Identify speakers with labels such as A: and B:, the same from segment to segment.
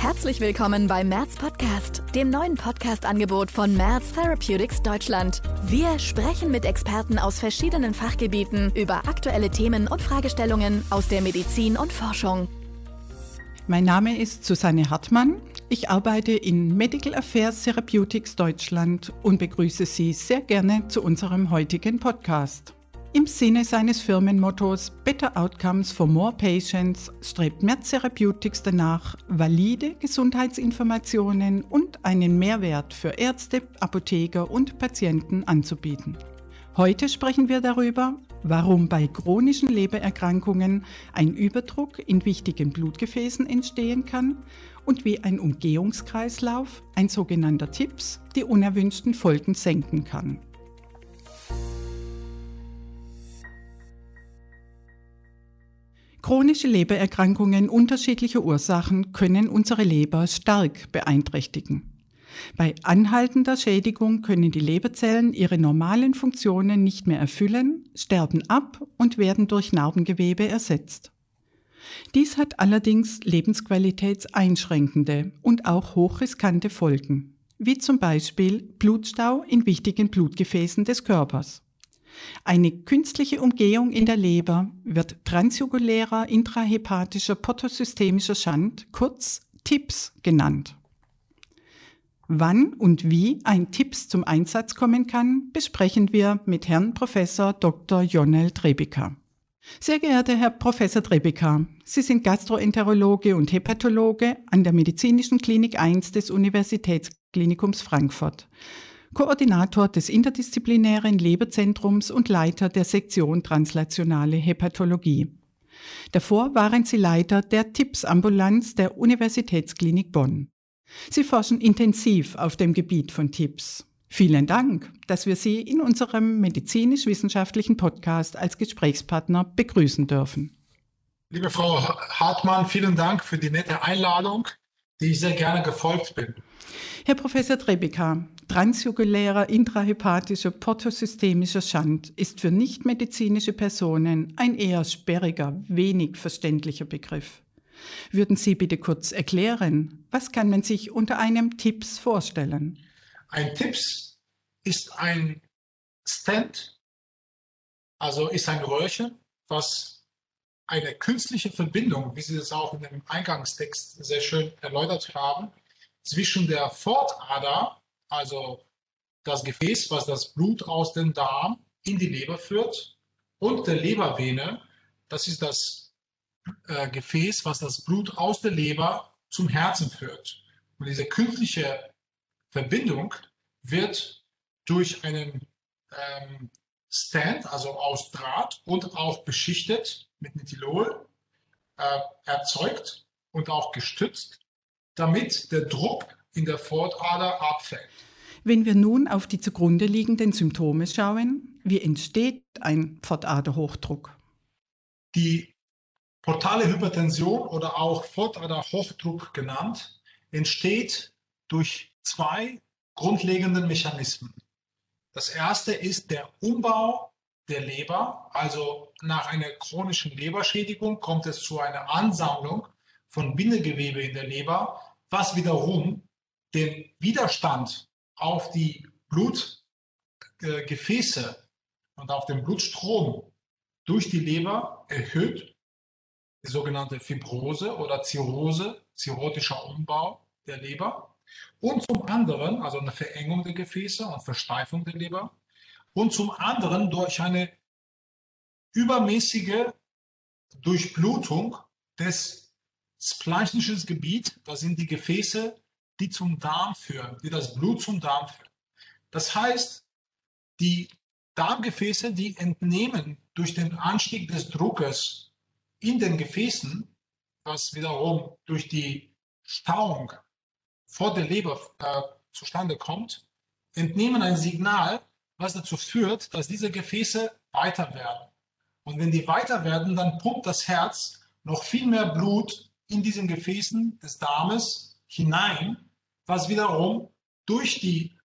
A: Herzlich willkommen beim Merz Podcast, dem neuen Podcast-Angebot von Merz Therapeutics Deutschland. Wir sprechen mit Experten aus verschiedenen Fachgebieten über aktuelle Themen und Fragestellungen aus der Medizin und Forschung.
B: Mein Name ist Susanne Hartmann. Ich arbeite in Medical Affairs Therapeutics Deutschland und begrüße Sie sehr gerne zu unserem heutigen Podcast. Im Sinne seines Firmenmottos Better Outcomes for More Patients strebt Merz Therapeutics danach, valide Gesundheitsinformationen und einen Mehrwert für Ärzte, Apotheker und Patienten anzubieten. Heute sprechen wir darüber, warum bei chronischen Lebererkrankungen ein Überdruck in wichtigen Blutgefäßen entstehen kann und wie ein Umgehungskreislauf, ein sogenannter TIPS, die unerwünschten Folgen senken kann. Chronische Lebererkrankungen unterschiedlicher Ursachen können unsere Leber stark beeinträchtigen. Bei anhaltender Schädigung können die Leberzellen ihre normalen Funktionen nicht mehr erfüllen, sterben ab und werden durch Narbengewebe ersetzt. Dies hat allerdings lebensqualitätseinschränkende und auch hochriskante Folgen, wie zum Beispiel Blutstau in wichtigen Blutgefäßen des Körpers. Eine künstliche Umgehung in der Leber wird transjugulärer intrahepatischer portosystemischer Schand, kurz TIPS genannt. Wann und wie ein TIPS zum Einsatz kommen kann, besprechen wir mit Herrn Professor Dr. Jonel Trebika. Sehr geehrter Herr Professor Trebika, Sie sind Gastroenterologe und Hepatologe an der Medizinischen Klinik 1 des Universitätsklinikums Frankfurt. Koordinator des interdisziplinären Leberzentrums und Leiter der Sektion Translationale Hepatologie. Davor waren sie Leiter der TIPS-Ambulanz der Universitätsklinik Bonn. Sie forschen intensiv auf dem Gebiet von TIPS. Vielen Dank, dass wir Sie in unserem medizinisch-wissenschaftlichen Podcast als Gesprächspartner begrüßen dürfen.
C: Liebe Frau Hartmann, vielen Dank für die nette Einladung, die ich sehr gerne gefolgt bin.
B: Herr Professor Trebika, transjugulärer intrahepatischer portosystemischer Schand ist für nichtmedizinische Personen ein eher sperriger, wenig verständlicher Begriff. Würden Sie bitte kurz erklären, was kann man sich unter einem TIPS vorstellen?
C: Ein TIPS ist ein Stent, also ist ein Röhrchen, was eine künstliche Verbindung, wie Sie das auch in dem Eingangstext sehr schön erläutert haben, zwischen der Fortader, also das Gefäß, was das Blut aus dem Darm in die Leber führt, und der Lebervene, das ist das äh, Gefäß, was das Blut aus der Leber zum Herzen führt. Und diese künstliche Verbindung wird durch einen ähm, Stand, also aus Draht und auch beschichtet mit Methylol, äh, erzeugt und auch gestützt damit der Druck in der Fortader abfällt.
B: Wenn wir nun auf die zugrunde liegenden Symptome schauen, wie entsteht ein Fortaderhochdruck?
C: Die portale Hypertension oder auch Fortaderhochdruck genannt, entsteht durch zwei grundlegende Mechanismen. Das erste ist der Umbau der Leber, also nach einer chronischen Leberschädigung kommt es zu einer Ansammlung von Bindegewebe in der Leber, was wiederum den Widerstand auf die Blutgefäße und auf den Blutstrom durch die Leber erhöht, die sogenannte Fibrose oder Zirrhose, zirrhotischer Umbau der Leber. Und zum anderen, also eine Verengung der Gefäße und Versteifung der Leber. Und zum anderen durch eine übermäßige Durchblutung des spleichnisches Gebiet, das sind die Gefäße, die zum Darm führen, die das Blut zum Darm führen. Das heißt, die Darmgefäße, die entnehmen durch den Anstieg des Druckes in den Gefäßen, was wiederum durch die Stauung vor der Leber äh, zustande kommt, entnehmen ein Signal, was dazu führt, dass diese Gefäße weiter werden. Und wenn die weiter werden, dann pumpt das Herz noch viel mehr Blut in diesen Gefäßen des Darmes hinein, was wiederum durch die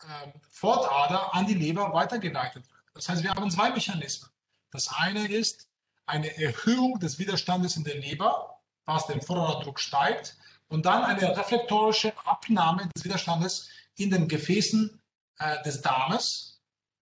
C: äh, Fortader an die Leber weitergeleitet wird. Das heißt, wir haben zwei Mechanismen. Das eine ist eine Erhöhung des Widerstandes in der Leber, was den Vorderdruck steigt. und dann eine reflektorische Abnahme des Widerstandes in den Gefäßen äh, des Darmes,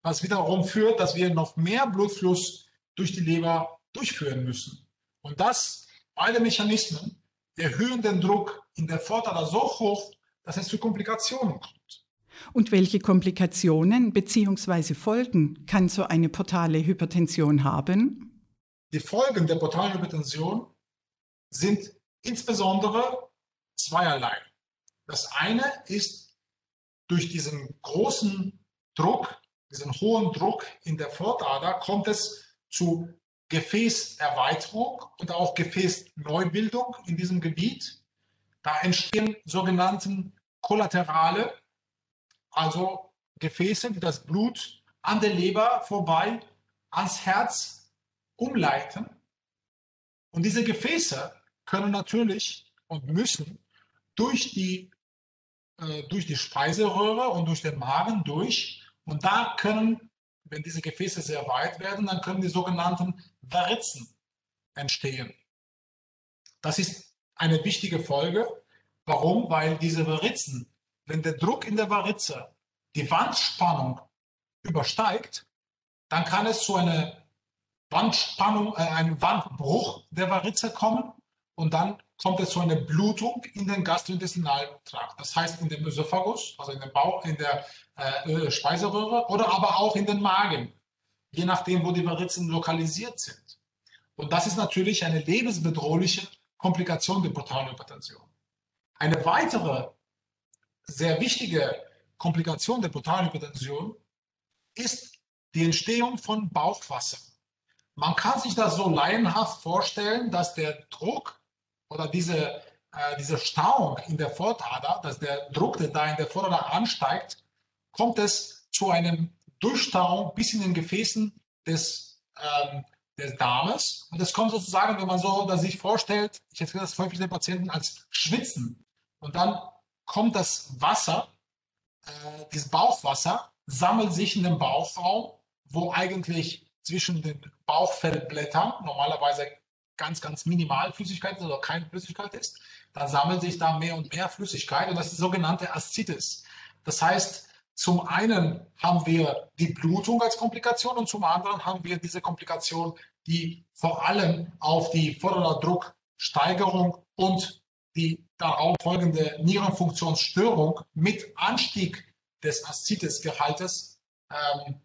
C: was wiederum führt, dass wir noch mehr Blutfluss durch die Leber durchführen müssen. Und das, beide Mechanismen, erhöhen den Druck in der Vortader so hoch, dass es zu Komplikationen kommt.
B: Und welche Komplikationen bzw. Folgen kann so eine portale Hypertension haben?
C: Die Folgen der portalen Hypertension sind insbesondere zweierlei. Das eine ist durch diesen großen Druck, diesen hohen Druck in der Vortader, kommt es zu Gefäßerweiterung und auch Gefäßneubildung in diesem Gebiet. Da entstehen sogenannte Kollaterale, also Gefäße, die das Blut an der Leber vorbei ans Herz umleiten. Und diese Gefäße können natürlich und müssen durch die, äh, durch die Speiseröhre und durch den Magen durch. Und da können, wenn diese Gefäße sehr weit werden, dann können die sogenannten Varizen entstehen. Das ist eine wichtige Folge. Warum? Weil diese Varizen, wenn der Druck in der Varize die Wandspannung übersteigt, dann kann es zu einer Wandspannung, äh, einem Wandbruch der Varize kommen und dann kommt es zu einer Blutung in den Gastrointestinaltrakt. Das heißt in dem Ösophagus, also in dem Bauch, in der äh, Speiseröhre oder aber auch in den Magen, je nachdem, wo die Varizen lokalisiert sind. Und das ist natürlich eine lebensbedrohliche Komplikation der Portalhypertension. Eine weitere sehr wichtige Komplikation der Portalhypertension ist die Entstehung von Bauchwasser. Man kann sich das so laienhaft vorstellen, dass der Druck oder diese, äh, diese Stauung in der Vortader, dass der Druck, der da in der Vortader ansteigt, kommt es zu einem Durchstauung bis in den Gefäßen des, ähm, des Darmes. Und es kommt sozusagen, wenn man so dass sich vorstellt, ich erzähle das häufig den Patienten als Schwitzen. Und dann kommt das Wasser, äh, dieses Bauchwasser, sammelt sich in dem Bauchraum, wo eigentlich zwischen den Bauchfellblättern normalerweise ganz, ganz minimal Flüssigkeit oder keine Flüssigkeit ist, dann sammelt sich da mehr und mehr Flüssigkeit und das ist die sogenannte Aszites. Das heißt, zum einen haben wir die Blutung als Komplikation und zum anderen haben wir diese Komplikation, die vor allem auf die Vorderdrucksteigerung und die darauf folgende Nierenfunktionsstörung mit Anstieg des Aszites-Gehaltes ähm,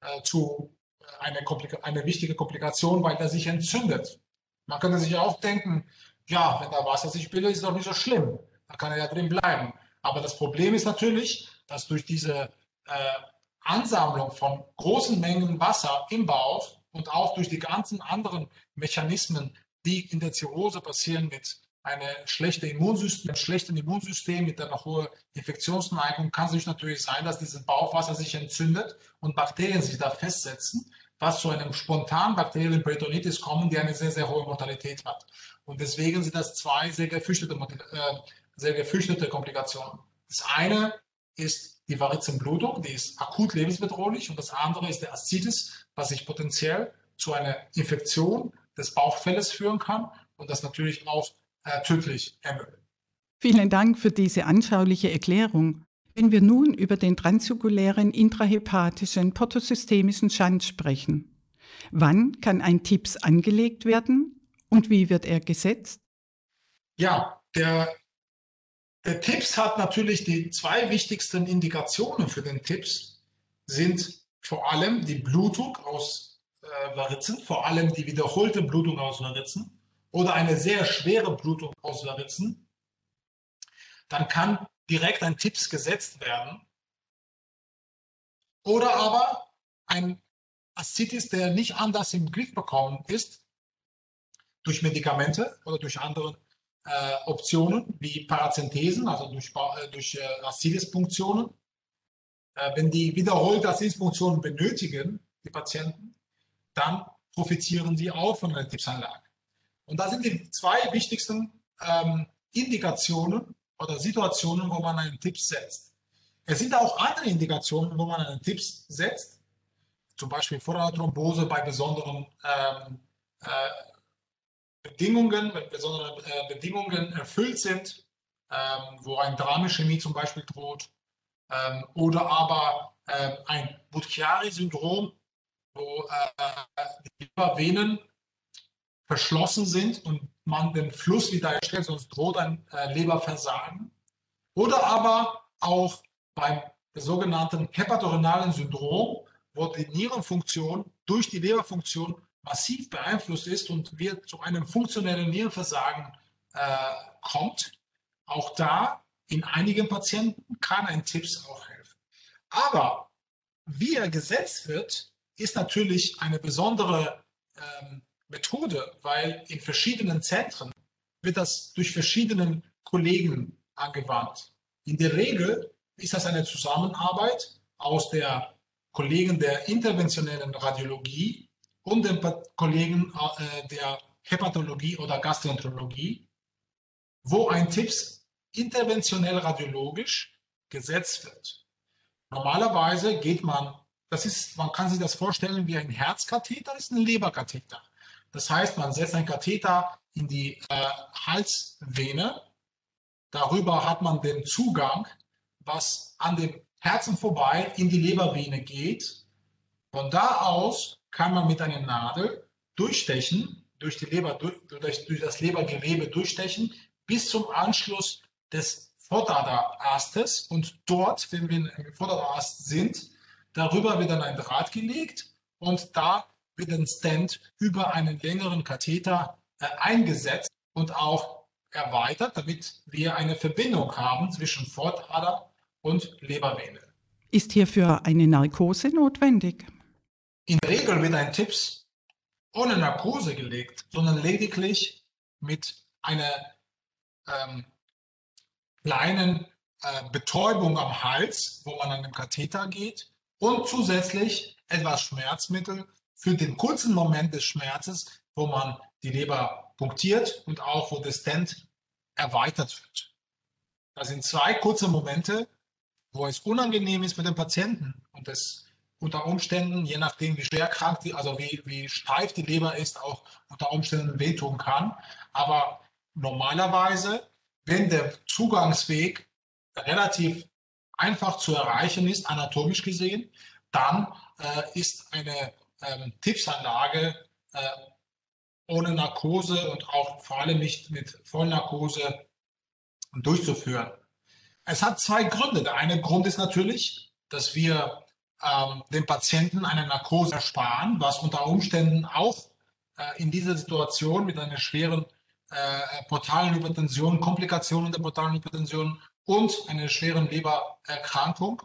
C: äh, zu eine, eine wichtige Komplikation, weil er sich entzündet. Man könnte sich auch denken, ja, wenn da Wasser sich bildet, ist doch nicht so schlimm. Da kann er ja drin bleiben. Aber das Problem ist natürlich, dass durch diese äh, Ansammlung von großen Mengen Wasser im Bauch und auch durch die ganzen anderen Mechanismen, die in der Zirrhose passieren mit einem schlechten Immunsystem, einem schlechten Immunsystem mit einer hohen Infektionsneigung, kann es natürlich sein, dass dieses Bauchwasser sich entzündet und Bakterien sich da festsetzen was zu einem spontanen bakteriellen Peritonitis kommen, die eine sehr, sehr hohe Mortalität hat. Und deswegen sind das zwei sehr gefürchtete, äh, sehr gefürchtete Komplikationen. Das eine ist die Varizenblutung, die ist akut lebensbedrohlich und das andere ist der Aszites, was sich potenziell zu einer Infektion des Bauchfelles führen kann und das natürlich auch äh, tödlich endet.
B: Vielen Dank für diese anschauliche Erklärung. Wenn wir nun über den transjugulären intrahepatischen portosystemischen Schand sprechen, wann kann ein TIPS angelegt werden und wie wird er gesetzt?
C: Ja, der, der TIPS hat natürlich die zwei wichtigsten Indikationen für den TIPS sind vor allem die Blutung aus äh, Varizen, vor allem die wiederholte Blutung aus Varizen oder eine sehr schwere Blutung aus Varizen. Dann kann direkt ein Tipps gesetzt werden. Oder aber ein Aszitis, der nicht anders im Griff bekommen ist, durch Medikamente oder durch andere äh, Optionen wie Parazenthesen, also durch, äh, durch äh, Aszitis-Punktionen. Äh, wenn die wiederholte Aszitis-Punktionen benötigen, die Patienten, dann profitieren sie auch von einer Tipsanlage. Und da sind die zwei wichtigsten ähm, Indikationen oder Situationen, wo man einen Tipps setzt. Es sind auch andere Indikationen, wo man einen Tipps setzt, zum Beispiel Vorderthrombose bei besonderen ähm, äh, Bedingungen, wenn besondere äh, Bedingungen erfüllt sind, ähm, wo ein Dramischämie zum Beispiel droht, ähm, oder aber äh, ein Bucchiari-Syndrom, wo äh, die Lebervenen verschlossen sind und man den Fluss wieder erstellt, sonst droht ein äh, Leberversagen. Oder aber auch beim sogenannten hepatorenalen Syndrom, wo die Nierenfunktion durch die Leberfunktion massiv beeinflusst ist und wir zu einem funktionellen Nierenversagen äh, kommt. Auch da in einigen Patienten kann ein Tipps auch helfen. Aber wie er gesetzt wird, ist natürlich eine besondere ähm, Methode, weil in verschiedenen Zentren wird das durch verschiedene Kollegen angewandt. In der Regel ist das eine Zusammenarbeit aus der Kollegen der interventionellen Radiologie und den Kollegen äh, der Hepatologie oder Gastroenterologie, wo ein Tipps interventionell radiologisch gesetzt wird. Normalerweise geht man, das ist, man kann sich das vorstellen wie ein Herzkatheter, ist ein Leberkatheter. Das heißt, man setzt ein Katheter in die äh, Halsvene. Darüber hat man den Zugang, was an dem Herzen vorbei in die Lebervene geht. Von da aus kann man mit einer Nadel durchstechen, durch, die Leber, durch, durch das Lebergewebe durchstechen, bis zum Anschluss des Vorderastes. Und dort, wenn wir im Vorderast sind, darüber wird dann ein Draht gelegt und da wird ein Stent über einen längeren Katheter äh, eingesetzt und auch erweitert, damit wir eine Verbindung haben zwischen Vordader und Lebervene.
B: Ist hierfür eine Narkose notwendig?
C: In der Regel wird ein Tipps ohne Narkose gelegt, sondern lediglich mit einer ähm, kleinen äh, Betäubung am Hals, wo man an den Katheter geht und zusätzlich etwas Schmerzmittel für den kurzen Moment des Schmerzes, wo man die Leber punktiert und auch wo der Stent erweitert wird. Das sind zwei kurze Momente, wo es unangenehm ist mit dem Patienten und es unter Umständen, je nachdem wie schwer krank die, also wie, wie steif die Leber ist, auch unter Umständen wehtun kann. Aber normalerweise, wenn der Zugangsweg relativ einfach zu erreichen ist, anatomisch gesehen, dann äh, ist eine ähm, Tippsanlage äh, ohne Narkose und auch vor allem nicht mit Vollnarkose durchzuführen. Es hat zwei Gründe. Der eine Grund ist natürlich, dass wir ähm, dem Patienten eine Narkose ersparen, was unter Umständen auch äh, in dieser Situation mit einer schweren äh, portalen Hypertension, Komplikationen der portalen Hypertension und einer schweren Lebererkrankung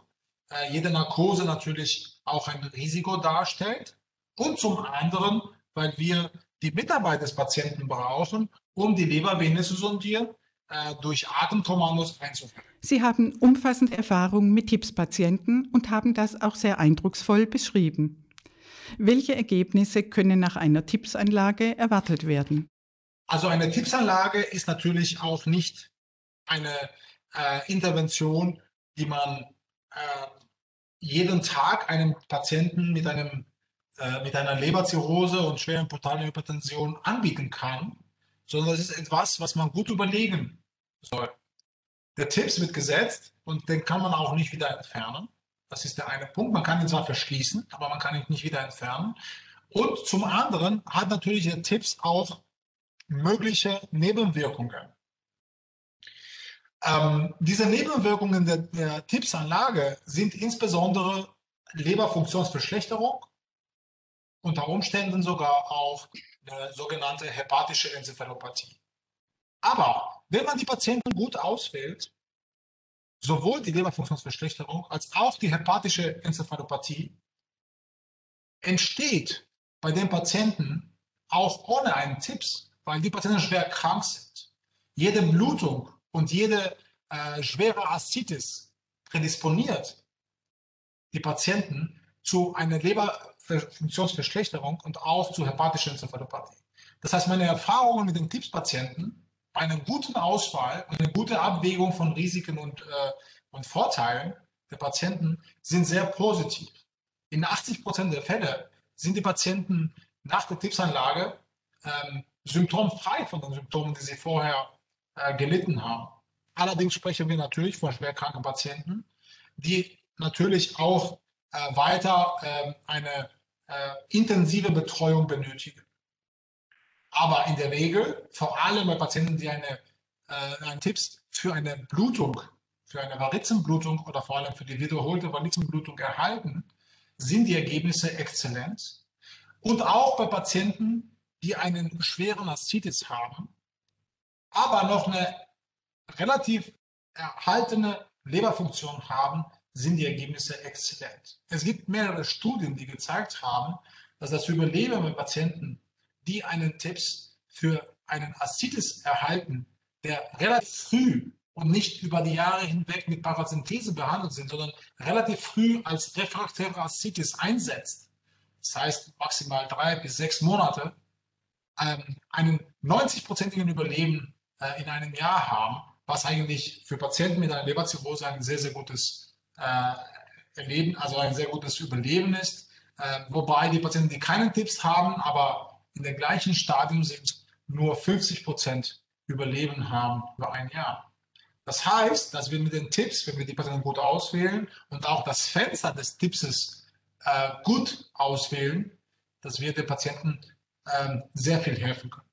C: äh, jede Narkose natürlich auch ein Risiko darstellt und zum anderen, weil wir die Mitarbeit des Patienten brauchen, um die Lebervene zu sondieren, äh, durch Atemkommandos einzuführen.
B: Sie haben umfassend Erfahrung mit TIPS-Patienten und haben das auch sehr eindrucksvoll beschrieben. Welche Ergebnisse können nach einer TIPS-Anlage erwartet werden?
C: Also eine TIPS-Anlage ist natürlich auch nicht eine äh, Intervention, die man äh, jeden Tag einem Patienten mit einem äh, mit einer Leberzirrhose und schweren portalen Hypertension anbieten kann, sondern es ist etwas, was man gut überlegen soll. Der Tipps wird gesetzt und den kann man auch nicht wieder entfernen. Das ist der eine Punkt. Man kann ihn zwar verschließen, aber man kann ihn nicht wieder entfernen. Und zum anderen hat natürlich der Tipps auch mögliche Nebenwirkungen. Ähm, diese Nebenwirkungen der, der Tippsanlage sind insbesondere Leberfunktionsverschlechterung, unter Umständen sogar auch eine sogenannte hepatische Enzephalopathie. Aber wenn man die Patienten gut auswählt, sowohl die Leberfunktionsverschlechterung als auch die hepatische Enzephalopathie entsteht bei den Patienten auch ohne einen Tipps, weil die Patienten schwer krank sind. Jede Blutung und jede äh, schwere Aszitis prädisponiert die Patienten zu einer Leberfunktionsverschlechterung und auch zu hepatischer Enzephalopathie. Das heißt, meine Erfahrungen mit den Tipps-Patienten bei einer guten Auswahl und eine gute Abwägung von Risiken und, äh, und Vorteilen der Patienten sind sehr positiv. In 80 Prozent der Fälle sind die Patienten nach der Tippsanlage ähm, symptomfrei von den Symptomen, die sie vorher äh, gelitten haben. Allerdings sprechen wir natürlich von schwerkranken Patienten, die natürlich auch äh, weiter äh, eine intensive Betreuung benötigen. Aber in der Regel, vor allem bei Patienten, die eine, äh, einen Tipps für eine Blutung, für eine Varizenblutung oder vor allem für die wiederholte Varizenblutung erhalten, sind die Ergebnisse exzellent. Und auch bei Patienten, die einen schweren Aszitis haben, aber noch eine relativ erhaltene Leberfunktion haben, sind die Ergebnisse exzellent. Es gibt mehrere Studien, die gezeigt haben, dass das Überleben bei Patienten, die einen Tipps für einen Aszitis erhalten, der relativ früh und nicht über die Jahre hinweg mit Parasynthese behandelt sind, sondern relativ früh als refraktäre Aszitis einsetzt, das heißt maximal drei bis sechs Monate, ähm, einen 90-prozentigen Überleben äh, in einem Jahr haben, was eigentlich für Patienten mit einer Leberzirrhose ein sehr, sehr gutes äh, Erleben, also ein sehr gutes Überleben ist. Äh, wobei die Patienten, die keinen Tipps haben, aber in dem gleichen Stadium sind, nur 50 Prozent Überleben haben über ein Jahr. Das heißt, dass wir mit den Tipps, wenn wir die Patienten gut auswählen und auch das Fenster des Tippses äh, gut auswählen, dass wir den Patienten äh, sehr viel helfen können.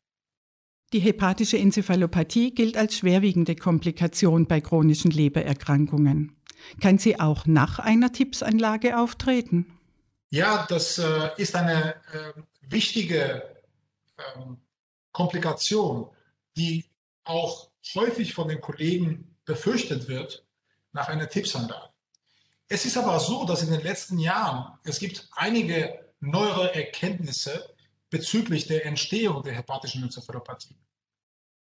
B: Die hepatische Enzephalopathie gilt als schwerwiegende Komplikation bei chronischen Lebererkrankungen. Kann sie auch nach einer Tippsanlage auftreten?
C: Ja, das äh, ist eine äh, wichtige ähm, Komplikation, die auch häufig von den Kollegen befürchtet wird nach einer Tippsanlage. Es ist aber so, dass in den letzten Jahren es gibt einige neuere Erkenntnisse bezüglich der Entstehung der hepatischen Enzephalopathie.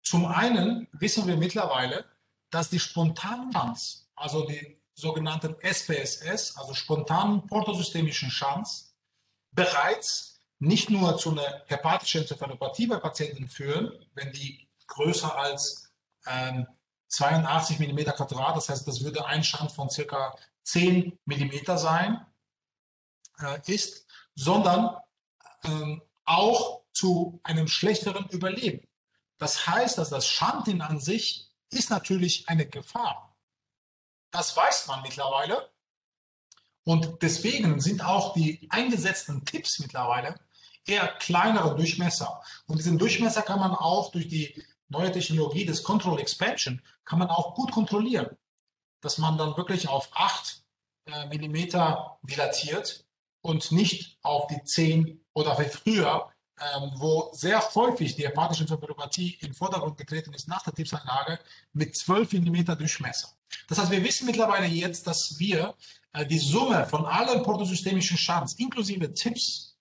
C: Zum einen wissen wir mittlerweile, dass die Spontanchance, also die sogenannten SPSS, also spontanen portosystemischen Chance, bereits nicht nur zu einer hepatischen Enzephalopathie bei Patienten führen, wenn die größer als ähm, 82 mm Quadrat, das heißt, das würde ein Schand von circa 10 mm sein, äh, ist, sondern ähm, auch zu einem schlechteren Überleben. Das heißt, dass das Schanten an sich ist natürlich eine Gefahr. Das weiß man mittlerweile. Und deswegen sind auch die eingesetzten Tipps mittlerweile eher kleinere Durchmesser. Und diesen Durchmesser kann man auch durch die neue Technologie des Control Expansion, kann man auch gut kontrollieren, dass man dann wirklich auf 8 äh, Millimeter dilatiert und nicht auf die 10 oder wie früher ähm, wo sehr häufig die hepatische Enzephalopathie in Vordergrund getreten ist nach der Tipsanlage mit 12 mm Durchmesser. Das heißt, wir wissen mittlerweile jetzt, dass wir äh, die Summe von allen portosystemischen Schadens inklusive Tipps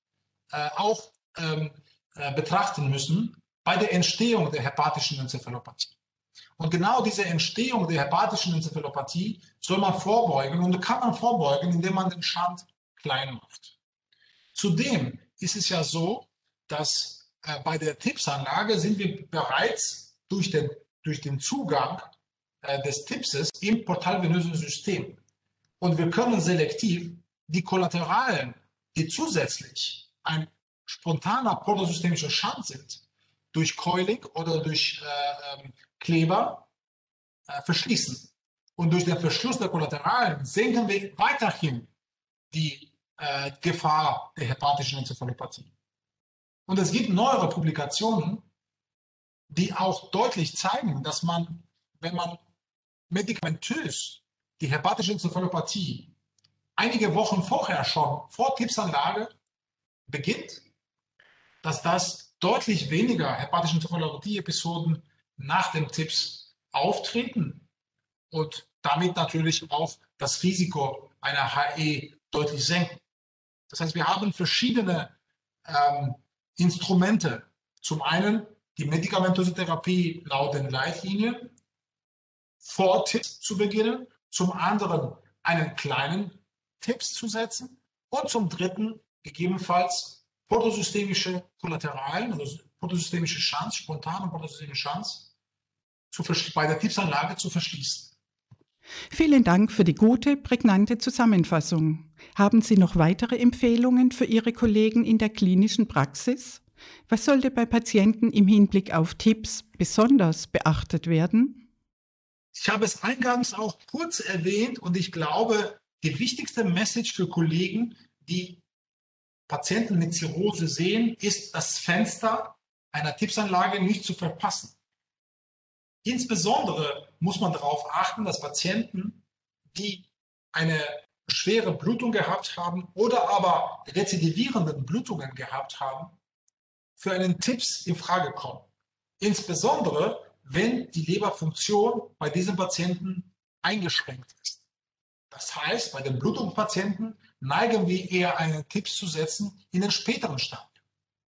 C: äh, auch ähm, äh, betrachten müssen bei der Entstehung der hepatischen Enzephalopathie. Und genau diese Entstehung der hepatischen Enzephalopathie soll man vorbeugen und kann man vorbeugen, indem man den Schand klein macht. Zudem ist es ja so, dass äh, bei der Tipsanlage sind wir bereits durch den, durch den Zugang äh, des Tipses im portalvenösen System. Und wir können selektiv die Kollateralen, die zusätzlich ein spontaner protosystemischer Schaden sind, durch Coiling oder durch äh, ähm, Kleber äh, verschließen. Und durch den Verschluss der Kollateralen senken wir weiterhin die äh, Gefahr der hepatischen Enzephalopathie. Und es gibt neuere Publikationen, die auch deutlich zeigen, dass man, wenn man medikamentös die hepatische Enzephalopathie einige Wochen vorher schon vor Tipsanlage beginnt, dass das deutlich weniger hepatische Enzephalopathie-Episoden nach dem Tipps auftreten und damit natürlich auch das Risiko einer HE deutlich senken. Das heißt, wir haben verschiedene ähm, Instrumente. Zum einen die medikamentöse Therapie laut den Leitlinien, vor Tipps zu beginnen, zum anderen einen kleinen Tipps zu setzen und zum dritten gegebenenfalls protosystemische Kollateralen, also protosystemische Chance, spontane protosystemische Chance bei der Tippsanlage zu verschließen.
B: Vielen Dank für die gute, prägnante Zusammenfassung. Haben Sie noch weitere Empfehlungen für Ihre Kollegen in der klinischen Praxis? Was sollte bei Patienten im Hinblick auf Tipps besonders beachtet werden?
C: Ich habe es eingangs auch kurz erwähnt und ich glaube, die wichtigste Message für Kollegen, die Patienten mit Zirrhose sehen, ist das Fenster einer Tipsanlage nicht zu verpassen. Insbesondere muss man darauf achten, dass Patienten, die eine schwere Blutung gehabt haben oder aber rezidivierenden Blutungen gehabt haben, für einen Tipps in Frage kommen. Insbesondere, wenn die Leberfunktion bei diesem Patienten eingeschränkt ist. Das heißt, bei den Blutungspatienten neigen wir eher einen Tipps zu setzen in den späteren Stadium.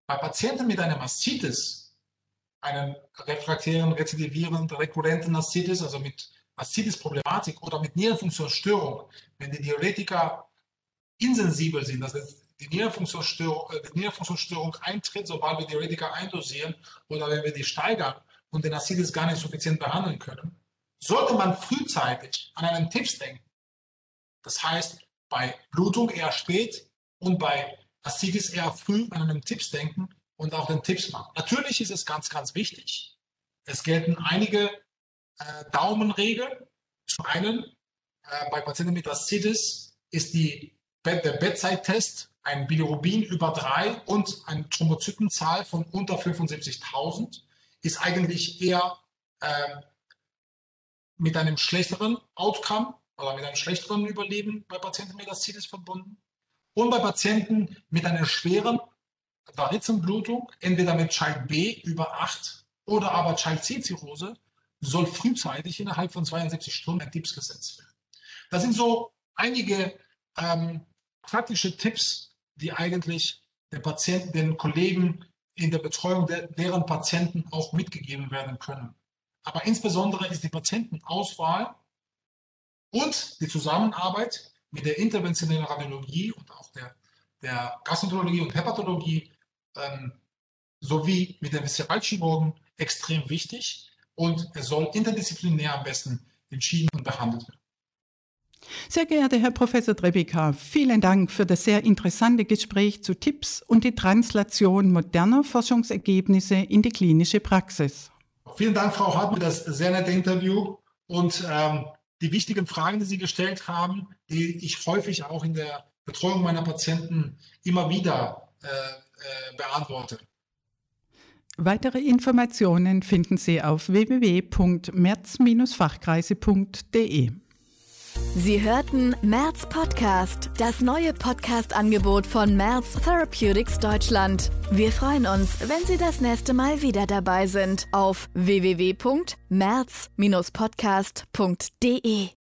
C: Bei Patienten mit einer Maszitis, einen refraktären, rezidivierenden, rekurrenten Aszitis, also mit Aszitis-Problematik oder mit Nierenfunktionsstörung, wenn die Diuretika insensibel sind, das heißt, die Nierenfunktionsstörung, äh, die Nierenfunktionsstörung eintritt, sobald wir Diuretika eindosieren oder wenn wir die steigern und den Aszitis gar nicht suffizient behandeln können, sollte man frühzeitig an einen Tipps denken. Das heißt, bei Blutung eher spät und bei Aszitis eher früh an einen Tipps denken und auch den Tipps machen. Natürlich ist es ganz, ganz wichtig. Es gelten einige äh, Daumenregeln. Zum einen, äh, bei Patienten mit Aszitis ist die, der Bedside-Test ein Bilirubin über drei und eine Thrombozytenzahl von unter 75.000 ist eigentlich eher äh, mit einem schlechteren Outcome oder mit einem schlechteren Überleben bei Patienten mit Aszitis verbunden. Und bei Patienten mit einer schweren Varizenblutung, entweder mit Child B über 8 oder aber Child C-Zirrhose, soll frühzeitig innerhalb von 72 Stunden ein Tipps gesetzt werden. Das sind so einige ähm, praktische Tipps, die eigentlich den Patienten, den Kollegen in der Betreuung der, deren Patienten auch mitgegeben werden können. Aber insbesondere ist die Patientenauswahl und die Zusammenarbeit mit der interventionellen Radiologie und auch der, der Gastroenterologie und Hepatologie ähm, sowie mit den Visceralchirurgen extrem wichtig und es soll interdisziplinär am besten entschieden und behandelt werden.
B: Sehr geehrter Herr Professor Trebika, vielen Dank für das sehr interessante Gespräch zu Tipps und die Translation moderner Forschungsergebnisse in die klinische Praxis.
C: Vielen Dank, Frau Hart, für das sehr nette Interview und ähm, die wichtigen Fragen, die Sie gestellt haben, die ich häufig auch in der Betreuung meiner Patienten immer wieder äh, äh, beantworte.
B: Weitere Informationen finden Sie auf www.merz-fachkreise.de.
A: Sie hörten Merz Podcast, das neue Podcast-Angebot von Merz Therapeutics Deutschland. Wir freuen uns, wenn Sie das nächste Mal wieder dabei sind auf www.merz-podcast.de.